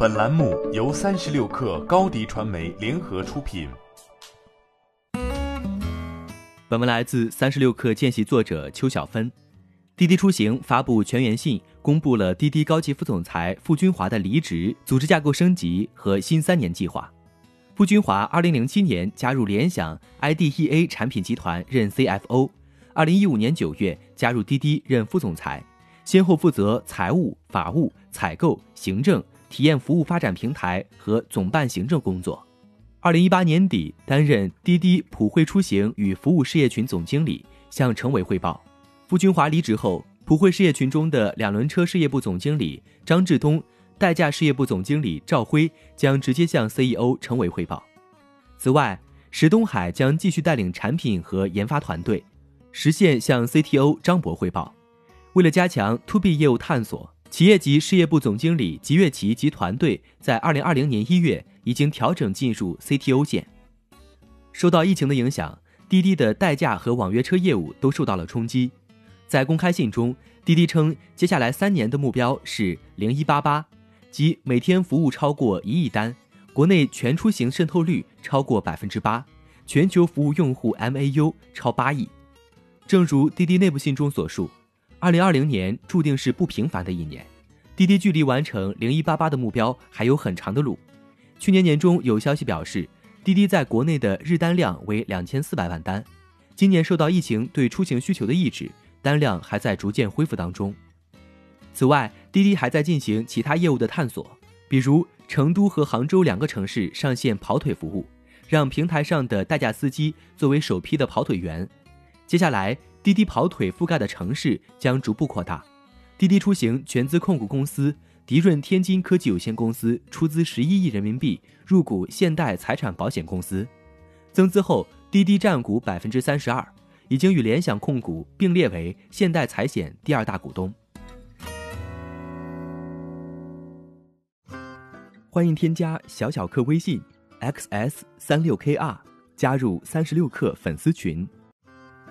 本栏目由三十六氪高低传媒联合出品。本文来自三十六氪见习作者邱小芬。滴滴出行发布全员信，公布了滴滴高级副总裁傅军华的离职、组织架构升级和新三年计划。傅军华二零零七年加入联想 IDEA 产品集团任 CFO，二零一五年九月加入滴滴任副总裁，先后负责财务、法务、采购、行政、体验服务发展平台和总办行政工作。二零一八年底，担任滴滴普惠出行与服务事业群总经理，向程伟汇报。傅军华离职后，普惠事业群中的两轮车事业部总经理张志东、代驾事业部总经理赵辉将直接向 CEO 程伟汇报。此外，石东海将继续带领产品和研发团队，实现向 CTO 张博汇报。为了加强 To B 业务探索，企业级事业部总经理吉月奇及团队在二零二零年一月。已经调整进入 CTO 线。受到疫情的影响，滴滴的代驾和网约车业务都受到了冲击。在公开信中，滴滴称，接下来三年的目标是零一八八，即每天服务超过一亿单，国内全出行渗透率超过百分之八，全球服务用户 MAU 超八亿。正如滴滴内部信中所述，二零二零年注定是不平凡的一年，滴滴距离完成零一八八的目标还有很长的路。去年年中有消息表示，滴滴在国内的日单量为两千四百万单。今年受到疫情对出行需求的抑制，单量还在逐渐恢复当中。此外，滴滴还在进行其他业务的探索，比如成都和杭州两个城市上线跑腿服务，让平台上的代驾司机作为首批的跑腿员。接下来，滴滴跑腿覆盖的城市将逐步扩大。滴滴出行全资控股公司。迪润天津科技有限公司出资十一亿人民币入股现代财产保险公司，增资后，滴滴占股百分之三十二，已经与联想控股并列为现代财险第二大股东。欢迎添加小小客微信 xs 三六 kr 加入三十六氪粉丝群。